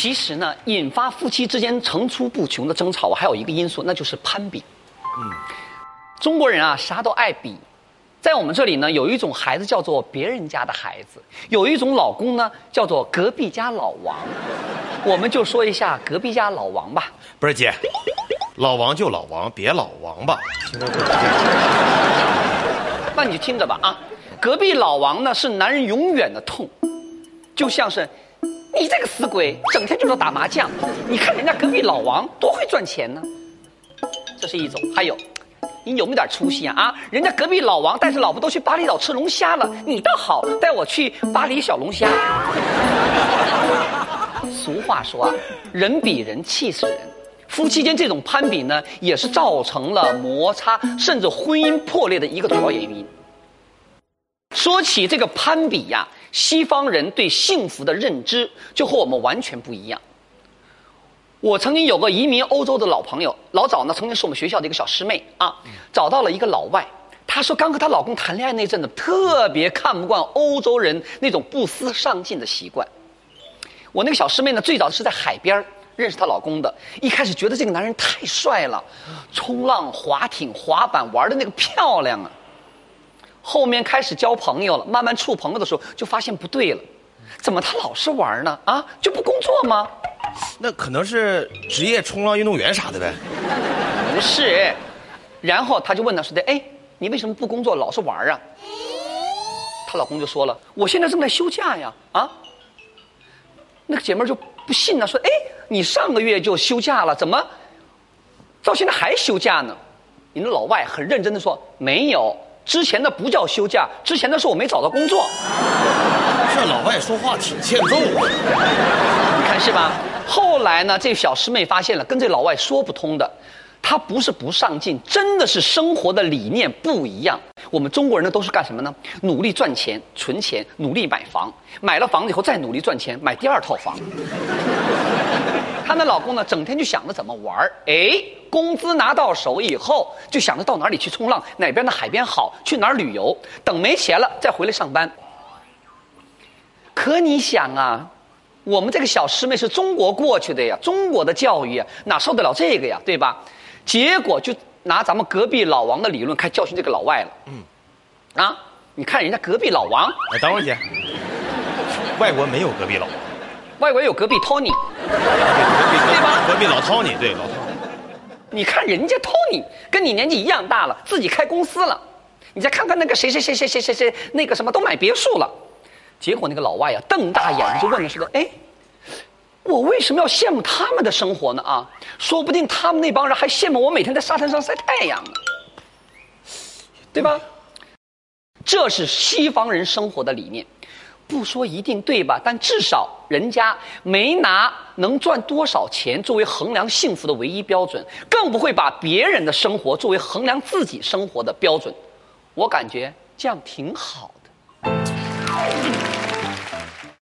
其实呢，引发夫妻之间层出不穷的争吵，还有一个因素，那就是攀比。嗯，中国人啊，啥都爱比。在我们这里呢，有一种孩子叫做别人家的孩子，有一种老公呢叫做隔壁家老王。我们就说一下隔壁家老王吧。不是姐，老王就老王，别老王吧。那你就听着吧啊，隔壁老王呢是男人永远的痛，就像是你这个死鬼，整天就知道打麻将。你看人家隔壁老王多会赚钱呢，这是一种。还有。你有没有点出息啊？啊，人家隔壁老王带着老婆都去巴厘岛吃龙虾了，你倒好，带我去巴黎小龙虾。俗话说啊，人比人气死人。夫妻间这种攀比呢，也是造成了摩擦甚至婚姻破裂的一个主要原因。说起这个攀比呀，西方人对幸福的认知就和我们完全不一样。我曾经有个移民欧洲的老朋友，老早呢曾经是我们学校的一个小师妹啊，找到了一个老外。她说刚和她老公谈恋爱那阵子，特别看不惯欧洲人那种不思上进的习惯。我那个小师妹呢，最早是在海边认识她老公的，一开始觉得这个男人太帅了，冲浪、划艇、滑板玩的那个漂亮啊。后面开始交朋友了，慢慢处朋友的时候就发现不对了，怎么他老是玩呢？啊，就不工作吗？那可能是职业冲浪运动员啥的呗，不是。然后他就问她说的：“哎，你为什么不工作，老是玩啊？”她老公就说了：“我现在正在休假呀。”啊，那个姐妹就不信了，说：“哎，你上个月就休假了，怎么到现在还休假呢？”你那老外很认真的说：“没有，之前的不叫休假，之前的是我没找到工作。”这老外说话挺欠揍啊，你看是吧？后来呢，这小师妹发现了，跟这老外说不通的，他不是不上进，真的是生活的理念不一样。我们中国人呢，都是干什么呢？努力赚钱、存钱，努力买房，买了房子以后再努力赚钱，买第二套房。她那老公呢，整天就想着怎么玩儿。哎，工资拿到手以后，就想着到哪里去冲浪，哪边的海边好，去哪儿旅游。等没钱了，再回来上班。可你想啊？我们这个小师妹是中国过去的呀，中国的教育啊，哪受得了这个呀，对吧？结果就拿咱们隔壁老王的理论开教训这个老外了。嗯，啊，你看人家隔壁老王，哎，等会儿姐，外国没有隔壁老王，外国有隔壁 Tony，对吧？隔壁老 Tony，对老 Tony。你看人家 Tony 跟你年纪一样大了，自己开公司了，你再看看那个谁谁谁谁谁谁谁那个什么都买别墅了。结果那个老外呀，瞪大眼睛就问了似的：“哎，我为什么要羡慕他们的生活呢？啊，说不定他们那帮人还羡慕我每天在沙滩上晒太阳呢，对吧？这是西方人生活的理念，不说一定对吧？但至少人家没拿能赚多少钱作为衡量幸福的唯一标准，更不会把别人的生活作为衡量自己生活的标准。我感觉这样挺好的。”